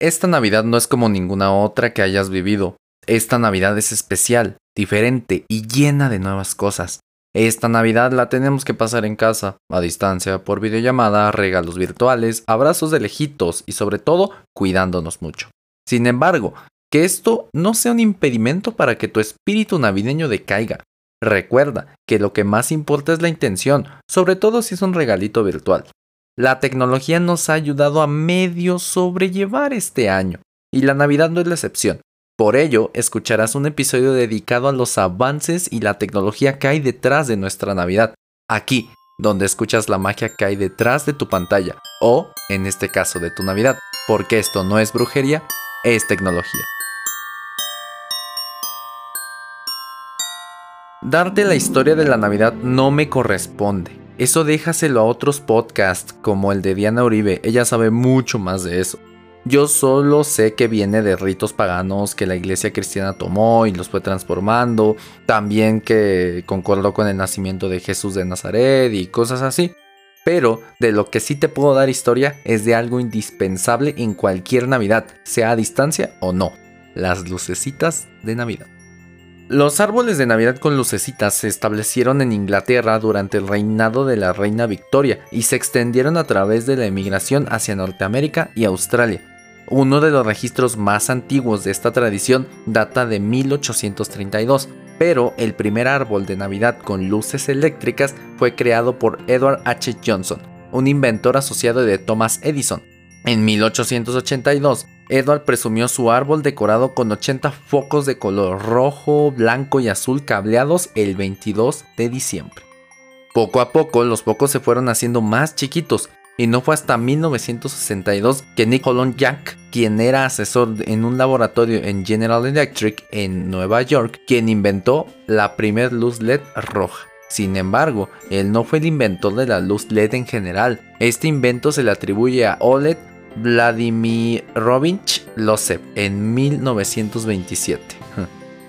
Esta Navidad no es como ninguna otra que hayas vivido. Esta Navidad es especial, diferente y llena de nuevas cosas. Esta Navidad la tenemos que pasar en casa, a distancia, por videollamada, regalos virtuales, abrazos de lejitos y sobre todo cuidándonos mucho. Sin embargo, que esto no sea un impedimento para que tu espíritu navideño decaiga. Recuerda que lo que más importa es la intención, sobre todo si es un regalito virtual. La tecnología nos ha ayudado a medio sobrellevar este año, y la Navidad no es la excepción. Por ello, escucharás un episodio dedicado a los avances y la tecnología que hay detrás de nuestra Navidad, aquí, donde escuchas la magia que hay detrás de tu pantalla, o, en este caso, de tu Navidad, porque esto no es brujería, es tecnología. Darte la historia de la Navidad no me corresponde. Eso déjaselo a otros podcasts como el de Diana Uribe, ella sabe mucho más de eso. Yo solo sé que viene de ritos paganos que la iglesia cristiana tomó y los fue transformando, también que concordó con el nacimiento de Jesús de Nazaret y cosas así. Pero de lo que sí te puedo dar historia es de algo indispensable en cualquier Navidad, sea a distancia o no, las lucecitas de Navidad. Los árboles de Navidad con lucecitas se establecieron en Inglaterra durante el reinado de la reina Victoria y se extendieron a través de la emigración hacia Norteamérica y Australia. Uno de los registros más antiguos de esta tradición data de 1832, pero el primer árbol de Navidad con luces eléctricas fue creado por Edward H. Johnson, un inventor asociado de Thomas Edison. En 1882, Edward presumió su árbol decorado con 80 focos de color rojo, blanco y azul cableados el 22 de diciembre. Poco a poco los focos se fueron haciendo más chiquitos y no fue hasta 1962 que Nick Jack, quien era asesor en un laboratorio en General Electric en Nueva York, quien inventó la primera luz LED roja. Sin embargo, él no fue el inventor de la luz LED en general. Este invento se le atribuye a Oleg Vladimirovich Losev en 1927.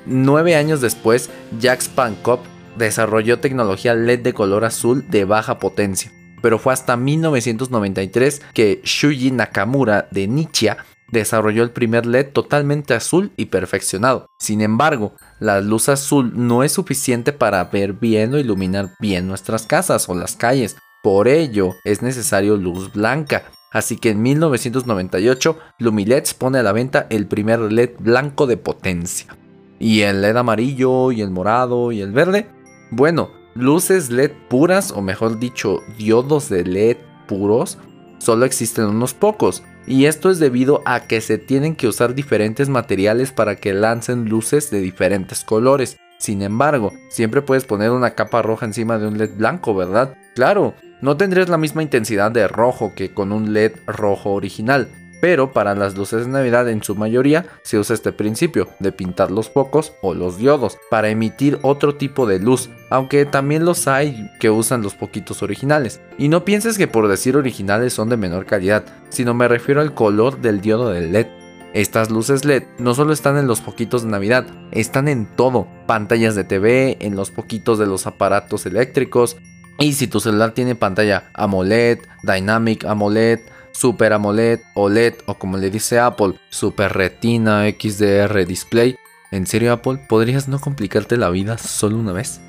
Nueve años después, Jack Spankov desarrolló tecnología LED de color azul de baja potencia pero fue hasta 1993 que Shuji Nakamura de Nichia desarrolló el primer LED totalmente azul y perfeccionado. Sin embargo, la luz azul no es suficiente para ver bien o iluminar bien nuestras casas o las calles. Por ello, es necesario luz blanca. Así que en 1998, Lumileds pone a la venta el primer LED blanco de potencia. ¿Y el LED amarillo y el morado y el verde? Bueno, Luces LED puras, o mejor dicho, diodos de LED puros, solo existen unos pocos. Y esto es debido a que se tienen que usar diferentes materiales para que lancen luces de diferentes colores. Sin embargo, siempre puedes poner una capa roja encima de un LED blanco, ¿verdad? Claro, no tendrías la misma intensidad de rojo que con un LED rojo original, pero para las luces de Navidad en su mayoría se usa este principio de pintar los focos o los diodos para emitir otro tipo de luz, aunque también los hay que usan los poquitos originales. Y no pienses que por decir originales son de menor calidad, sino me refiero al color del diodo del LED. Estas luces LED no solo están en los poquitos de Navidad, están en todo, pantallas de TV, en los poquitos de los aparatos eléctricos, y si tu celular tiene pantalla AMOLED, Dynamic AMOLED, Super AMOLED, OLED o como le dice Apple, Super Retina XDR Display. ¿En serio Apple? ¿Podrías no complicarte la vida solo una vez?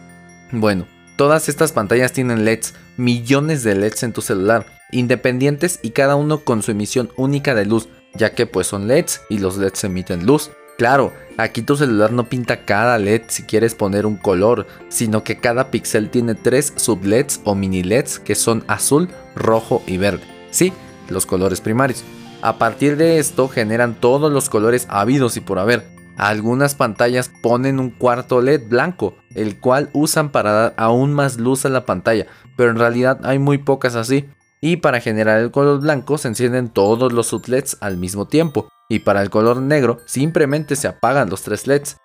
Bueno, todas estas pantallas tienen LEDs, millones de LEDs en tu celular, independientes y cada uno con su emisión única de luz, ya que pues son LEDs y los LEDs emiten luz. Claro, aquí tu celular no pinta cada LED si quieres poner un color, sino que cada píxel tiene tres sub LEDs o mini LEDs que son azul, rojo y verde. Sí, los colores primarios. A partir de esto generan todos los colores habidos y por haber. Algunas pantallas ponen un cuarto LED blanco, el cual usan para dar aún más luz a la pantalla, pero en realidad hay muy pocas así. Y para generar el color blanco se encienden todos los LEDs al mismo tiempo, y para el color negro simplemente se apagan los tres LEDs.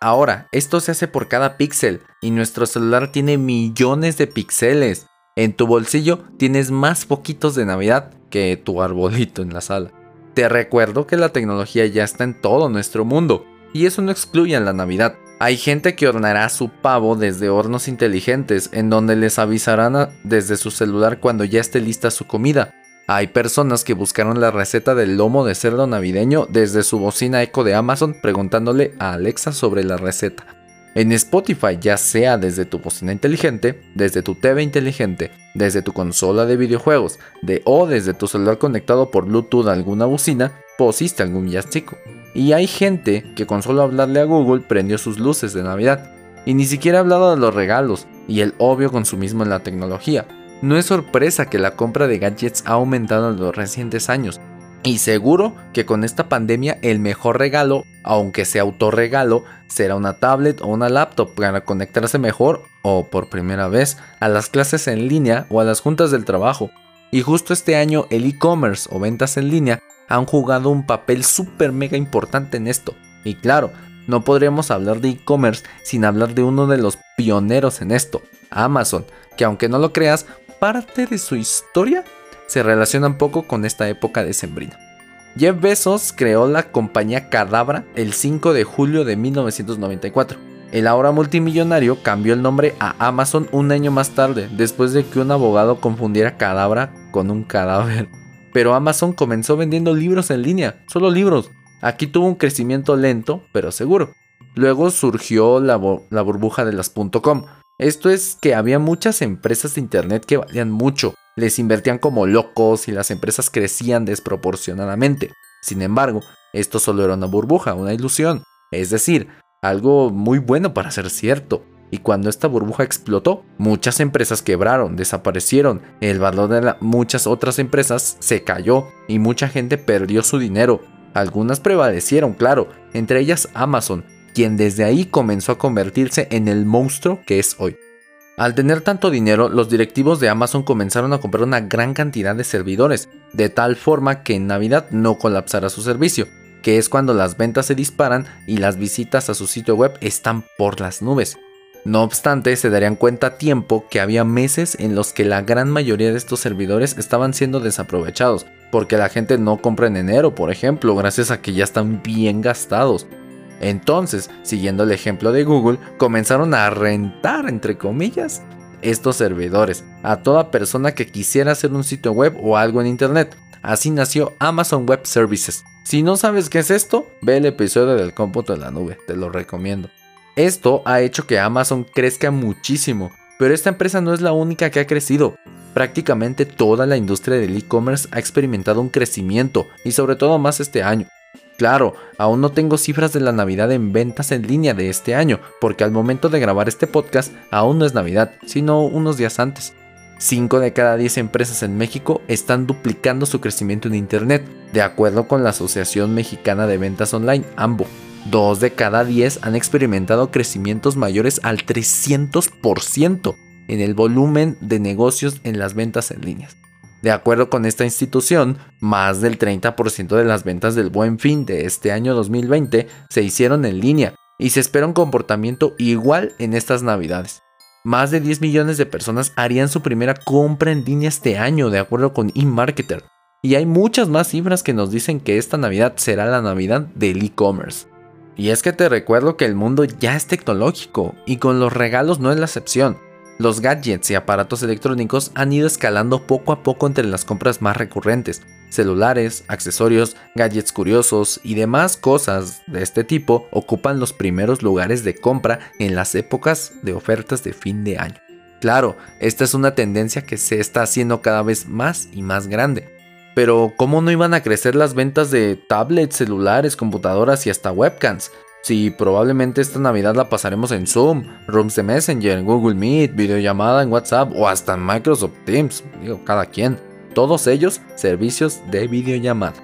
Ahora, esto se hace por cada píxel, y nuestro celular tiene millones de píxeles. En tu bolsillo tienes más poquitos de Navidad que tu arbolito en la sala. Te recuerdo que la tecnología ya está en todo nuestro mundo, y eso no excluye a la Navidad. Hay gente que horneará su pavo desde hornos inteligentes, en donde les avisarán desde su celular cuando ya esté lista su comida. Hay personas que buscaron la receta del lomo de cerdo navideño desde su bocina eco de Amazon preguntándole a Alexa sobre la receta. En Spotify, ya sea desde tu bocina inteligente, desde tu TV inteligente, desde tu consola de videojuegos, de o desde tu celular conectado por Bluetooth a alguna bocina, pusiste algún villancico. Y hay gente que con solo hablarle a Google prendió sus luces de Navidad. Y ni siquiera ha hablado de los regalos y el obvio consumismo en la tecnología. No es sorpresa que la compra de gadgets ha aumentado en los recientes años. Y seguro que con esta pandemia el mejor regalo, aunque sea autorregalo, será una tablet o una laptop para conectarse mejor o por primera vez a las clases en línea o a las juntas del trabajo. Y justo este año el e-commerce o ventas en línea han jugado un papel súper mega importante en esto. Y claro, no podríamos hablar de e-commerce sin hablar de uno de los pioneros en esto, Amazon, que aunque no lo creas, parte de su historia se relaciona un poco con esta época de sembrina. Jeff Bezos creó la compañía Cadabra el 5 de julio de 1994. El ahora multimillonario cambió el nombre a Amazon un año más tarde, después de que un abogado confundiera cadabra con un cadáver. Pero Amazon comenzó vendiendo libros en línea, solo libros. Aquí tuvo un crecimiento lento, pero seguro. Luego surgió la, burbuja de las .com. Esto es que había muchas empresas de internet que valían mucho, les invertían como locos y las empresas crecían desproporcionadamente. Sin embargo, esto solo era una burbuja, una ilusión, es decir, algo muy bueno para ser cierto. Y cuando esta burbuja explotó, muchas empresas quebraron, desaparecieron, el valor de muchas otras empresas se cayó y mucha gente perdió su dinero. Algunas prevalecieron, claro, entre ellas Amazon, quien desde ahí comenzó a convertirse en el monstruo que es hoy. Al tener tanto dinero, los directivos de Amazon comenzaron a comprar una gran cantidad de servidores, de tal forma que en Navidad no colapsara su servicio, que es cuando las ventas se disparan y las visitas a su sitio web están por las nubes. No obstante, se darían cuenta a tiempo que había meses en los que la gran mayoría de estos servidores estaban siendo desaprovechados, porque la gente no compra en enero, por ejemplo, gracias a que ya están bien gastados. Entonces, siguiendo el ejemplo de Google, comenzaron a rentar, entre comillas, estos servidores a toda persona que quisiera hacer un sitio web o algo en Internet. Así nació Amazon Web Services. Si no sabes qué es esto, ve el episodio del cómputo de la nube, te lo recomiendo. Esto ha hecho que Amazon crezca muchísimo, pero esta empresa no es la única que ha crecido. Prácticamente toda la industria del e-commerce ha experimentado un crecimiento y sobre todo más este año. Claro, aún no tengo cifras de la Navidad en ventas en línea de este año, porque al momento de grabar este podcast aún no es Navidad, sino unos días antes. 5 de cada 10 empresas en México están duplicando su crecimiento en Internet, de acuerdo con la Asociación Mexicana de Ventas Online, AMBO. 2 de cada 10 han experimentado crecimientos mayores al 300% en el volumen de negocios en las ventas en líneas. De acuerdo con esta institución, más del 30% de las ventas del buen fin de este año 2020 se hicieron en línea y se espera un comportamiento igual en estas navidades. Más de 10 millones de personas harían su primera compra en línea este año, de acuerdo con eMarketer. Y hay muchas más cifras que nos dicen que esta Navidad será la Navidad del e-commerce. Y es que te recuerdo que el mundo ya es tecnológico y con los regalos no es la excepción. Los gadgets y aparatos electrónicos han ido escalando poco a poco entre las compras más recurrentes. Celulares, accesorios, gadgets curiosos y demás cosas de este tipo ocupan los primeros lugares de compra en las épocas de ofertas de fin de año. Claro, esta es una tendencia que se está haciendo cada vez más y más grande. Pero ¿cómo no iban a crecer las ventas de tablets, celulares, computadoras y hasta webcams? Si probablemente esta Navidad la pasaremos en Zoom, Rooms de Messenger, Google Meet, videollamada en WhatsApp o hasta Microsoft Teams, digo, cada quien. Todos ellos servicios de videollamada.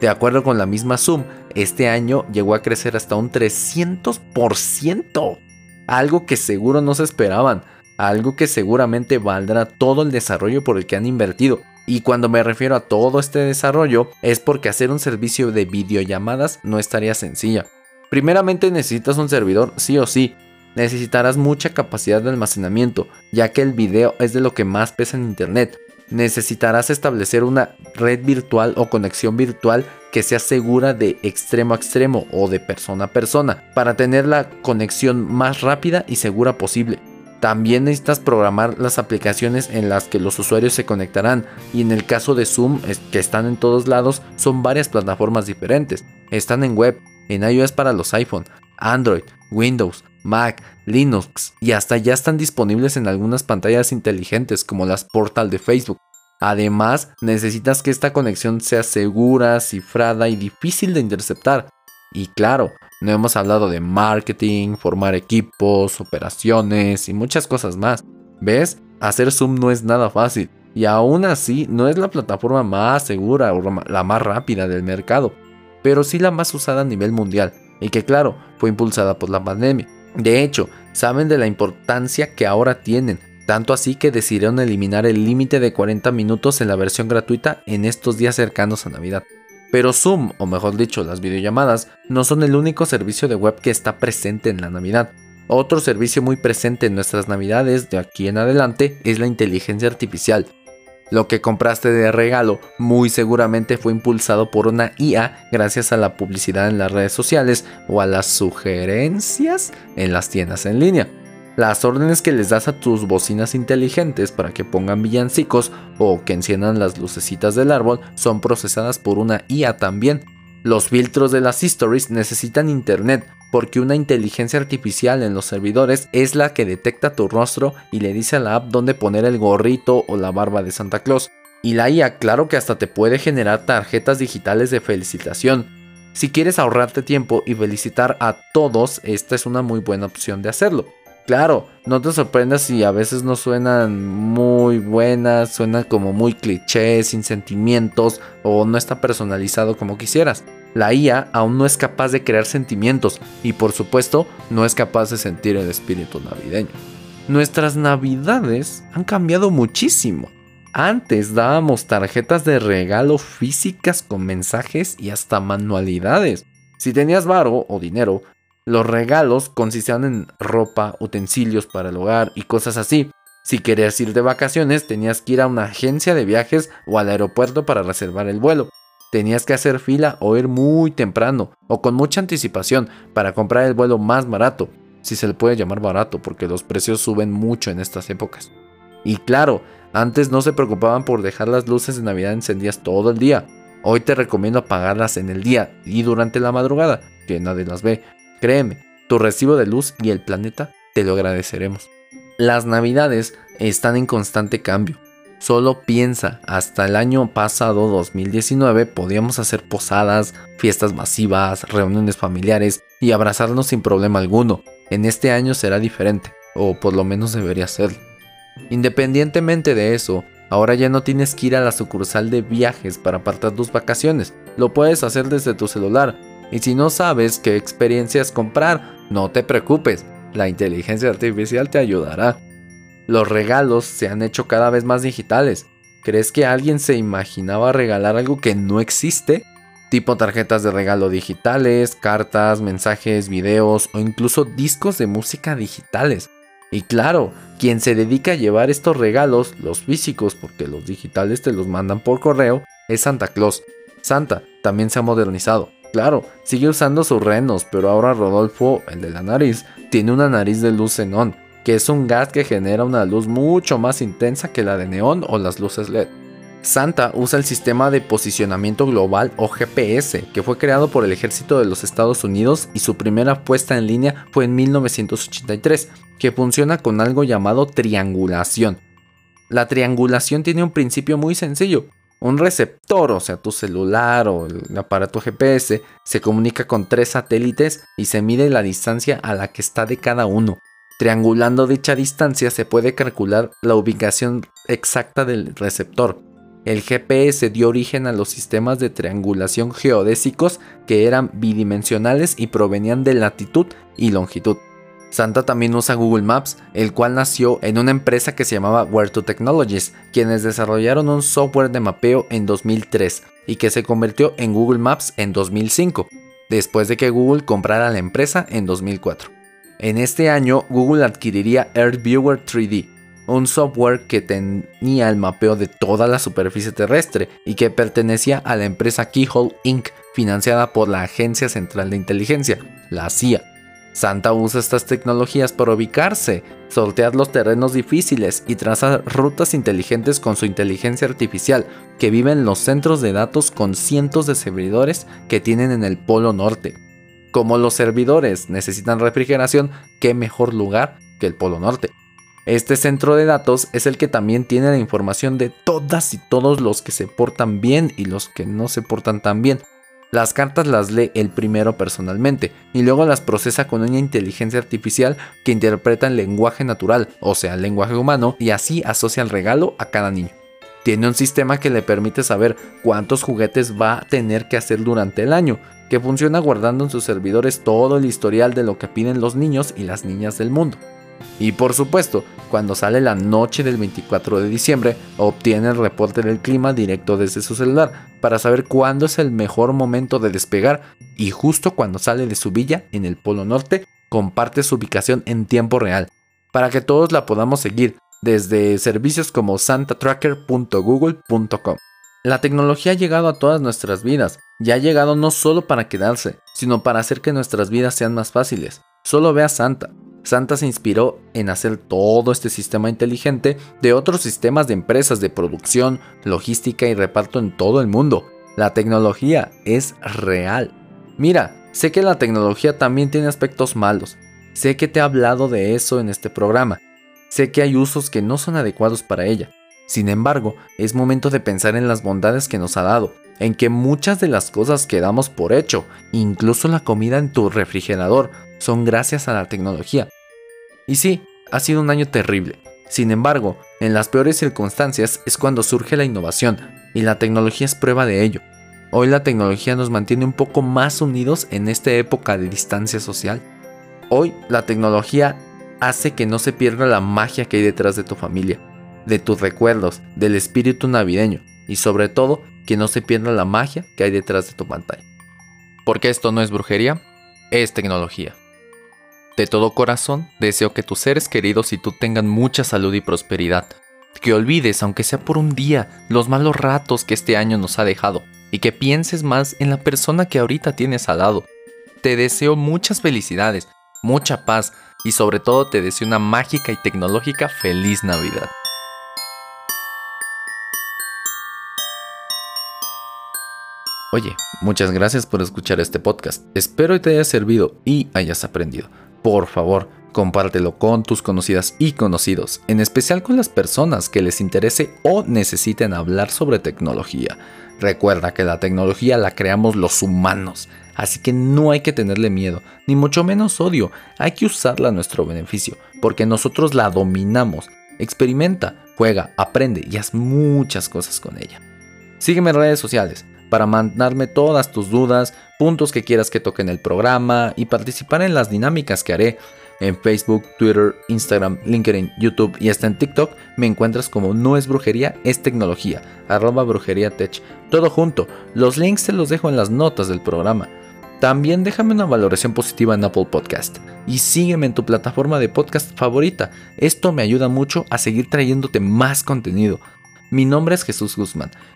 De acuerdo con la misma Zoom, este año llegó a crecer hasta un 300%. Algo que seguro no se esperaban, algo que seguramente valdrá todo el desarrollo por el que han invertido. Y cuando me refiero a todo este desarrollo es porque hacer un servicio de videollamadas no estaría sencilla. Primeramente necesitas un servidor, sí o sí. Necesitarás mucha capacidad de almacenamiento, ya que el video es de lo que más pesa en Internet. Necesitarás establecer una red virtual o conexión virtual que sea segura de extremo a extremo o de persona a persona, para tener la conexión más rápida y segura posible. También necesitas programar las aplicaciones en las que los usuarios se conectarán y en el caso de Zoom, que están en todos lados, son varias plataformas diferentes. Están en web, en iOS para los iPhone, Android, Windows, Mac, Linux y hasta ya están disponibles en algunas pantallas inteligentes como las Portal de Facebook. Además, necesitas que esta conexión sea segura, cifrada y difícil de interceptar. Y claro, no hemos hablado de marketing, formar equipos, operaciones y muchas cosas más. ¿Ves? Hacer Zoom no es nada fácil. Y aún así no es la plataforma más segura o la más rápida del mercado, pero sí la más usada a nivel mundial y que claro, fue impulsada por la pandemia. De hecho, saben de la importancia que ahora tienen, tanto así que decidieron eliminar el límite de 40 minutos en la versión gratuita en estos días cercanos a Navidad. Pero Zoom, o mejor dicho, las videollamadas, no son el único servicio de web que está presente en la Navidad. Otro servicio muy presente en nuestras Navidades de aquí en adelante es la inteligencia artificial. Lo que compraste de regalo muy seguramente fue impulsado por una IA gracias a la publicidad en las redes sociales o a las sugerencias en las tiendas en línea. Las órdenes que les das a tus bocinas inteligentes para que pongan villancicos o que enciendan las lucecitas del árbol son procesadas por una IA también. Los filtros de las stories necesitan internet porque una inteligencia artificial en los servidores es la que detecta tu rostro y le dice a la app dónde poner el gorrito o la barba de Santa Claus. Y la IA claro que hasta te puede generar tarjetas digitales de felicitación. Si quieres ahorrarte tiempo y felicitar a todos, esta es una muy buena opción de hacerlo. Claro, no te sorprendas si a veces no suenan muy buenas, suena como muy cliché, sin sentimientos o no está personalizado como quisieras. La IA aún no es capaz de crear sentimientos y por supuesto no es capaz de sentir el espíritu navideño. Nuestras navidades han cambiado muchísimo. Antes dábamos tarjetas de regalo físicas con mensajes y hasta manualidades. Si tenías varo o dinero, los regalos consistían en ropa, utensilios para el hogar y cosas así. Si querías ir de vacaciones, tenías que ir a una agencia de viajes o al aeropuerto para reservar el vuelo. Tenías que hacer fila o ir muy temprano o con mucha anticipación para comprar el vuelo más barato, si se le puede llamar barato porque los precios suben mucho en estas épocas. Y claro, antes no se preocupaban por dejar las luces de Navidad encendidas todo el día. Hoy te recomiendo apagarlas en el día y durante la madrugada, que nadie las ve, Créeme, tu recibo de luz y el planeta te lo agradeceremos. Las navidades están en constante cambio. Solo piensa, hasta el año pasado 2019 podíamos hacer posadas, fiestas masivas, reuniones familiares y abrazarnos sin problema alguno. En este año será diferente, o por lo menos debería serlo. Independientemente de eso, ahora ya no tienes que ir a la sucursal de viajes para apartar tus vacaciones. Lo puedes hacer desde tu celular y si no sabes qué experiencias comprar, no te preocupes, la inteligencia artificial te ayudará. Los regalos se han hecho cada vez más digitales. ¿Crees que alguien se imaginaba regalar algo que no existe? Tipo tarjetas de regalo digitales, cartas, mensajes, videos o incluso discos de música digitales. Y claro, quien se dedica a llevar estos regalos, los físicos, porque los digitales te los mandan por correo, es Santa Claus. Santa también se ha modernizado. Claro, sigue usando sus renos, pero ahora Rodolfo, el de la nariz, tiene una nariz de luz xenón, que es un gas que genera una luz mucho más intensa que la de neón o las luces LED. Santa usa el sistema de posicionamiento global o GPS, que fue creado por el ejército de los Estados Unidos y su primera puesta en línea fue en 1983, que funciona con algo llamado triangulación. La triangulación tiene un principio muy sencillo, un receptor, o sea, tu celular o el aparato GPS, se comunica con tres satélites y se mide la distancia a la que está de cada uno. Triangulando dicha distancia se puede calcular la ubicación exacta del receptor. El GPS dio origen a los sistemas de triangulación geodésicos que eran bidimensionales y provenían de latitud y longitud. Santa también usa Google Maps, el cual nació en una empresa que se llamaba Where2 Technologies, quienes desarrollaron un software de mapeo en 2003 y que se convirtió en Google Maps en 2005, después de que Google comprara la empresa en 2004. En este año, Google adquiriría AirViewer 3D, un software que tenía el mapeo de toda la superficie terrestre y que pertenecía a la empresa Keyhole Inc., financiada por la Agencia Central de Inteligencia, la CIA Santa usa estas tecnologías para ubicarse, sortear los terrenos difíciles y trazar rutas inteligentes con su inteligencia artificial, que vive en los centros de datos con cientos de servidores que tienen en el Polo Norte. Como los servidores necesitan refrigeración, qué mejor lugar que el Polo Norte. Este centro de datos es el que también tiene la información de todas y todos los que se portan bien y los que no se portan tan bien. Las cartas las lee él primero personalmente y luego las procesa con una inteligencia artificial que interpreta en lenguaje natural, o sea, lenguaje humano, y así asocia el regalo a cada niño. Tiene un sistema que le permite saber cuántos juguetes va a tener que hacer durante el año, que funciona guardando en sus servidores todo el historial de lo que piden los niños y las niñas del mundo. Y por supuesto, cuando sale la noche del 24 de diciembre, obtiene el reporte del clima directo desde su celular para saber cuándo es el mejor momento de despegar y justo cuando sale de su villa en el Polo Norte, comparte su ubicación en tiempo real, para que todos la podamos seguir desde servicios como santatracker.google.com. La tecnología ha llegado a todas nuestras vidas y ha llegado no solo para quedarse, sino para hacer que nuestras vidas sean más fáciles. Solo ve a Santa, Santa se inspiró en hacer todo este sistema inteligente de otros sistemas de empresas de producción, logística y reparto en todo el mundo. La tecnología es real. Mira, sé que la tecnología también tiene aspectos malos. Sé que te he hablado de eso en este programa. Sé que hay usos que no son adecuados para ella. Sin embargo, es momento de pensar en las bondades que nos ha dado, en que muchas de las cosas que damos por hecho, incluso la comida en tu refrigerador, son gracias a la tecnología. Y sí, ha sido un año terrible. Sin embargo, en las peores circunstancias es cuando surge la innovación, y la tecnología es prueba de ello. Hoy la tecnología nos mantiene un poco más unidos en esta época de distancia social. Hoy la tecnología hace que no se pierda la magia que hay detrás de tu familia, de tus recuerdos, del espíritu navideño y sobre todo que no se pierda la magia que hay detrás de tu pantalla. Porque esto no es brujería, es tecnología. De todo corazón, deseo que tus seres queridos y tú tengan mucha salud y prosperidad. Que olvides, aunque sea por un día, los malos ratos que este año nos ha dejado y que pienses más en la persona que ahorita tienes al lado. Te deseo muchas felicidades, mucha paz y sobre todo te deseo una mágica y tecnológica feliz Navidad. Oye, muchas gracias por escuchar este podcast. Espero que te haya servido y hayas aprendido por favor, compártelo con tus conocidas y conocidos, en especial con las personas que les interese o necesiten hablar sobre tecnología. Recuerda que la tecnología la creamos los humanos, así que no hay que tenerle miedo, ni mucho menos odio, hay que usarla a nuestro beneficio, porque nosotros la dominamos. Experimenta, juega, aprende y haz muchas cosas con ella. Sígueme en redes sociales para mandarme todas tus dudas, puntos que quieras que toque en el programa y participar en las dinámicas que haré. En Facebook, Twitter, Instagram, LinkedIn, YouTube y hasta en TikTok me encuentras como No es brujería, es tecnología, arroba brujería tech. Todo junto, los links te los dejo en las notas del programa. También déjame una valoración positiva en Apple Podcast y sígueme en tu plataforma de podcast favorita. Esto me ayuda mucho a seguir trayéndote más contenido. Mi nombre es Jesús Guzmán,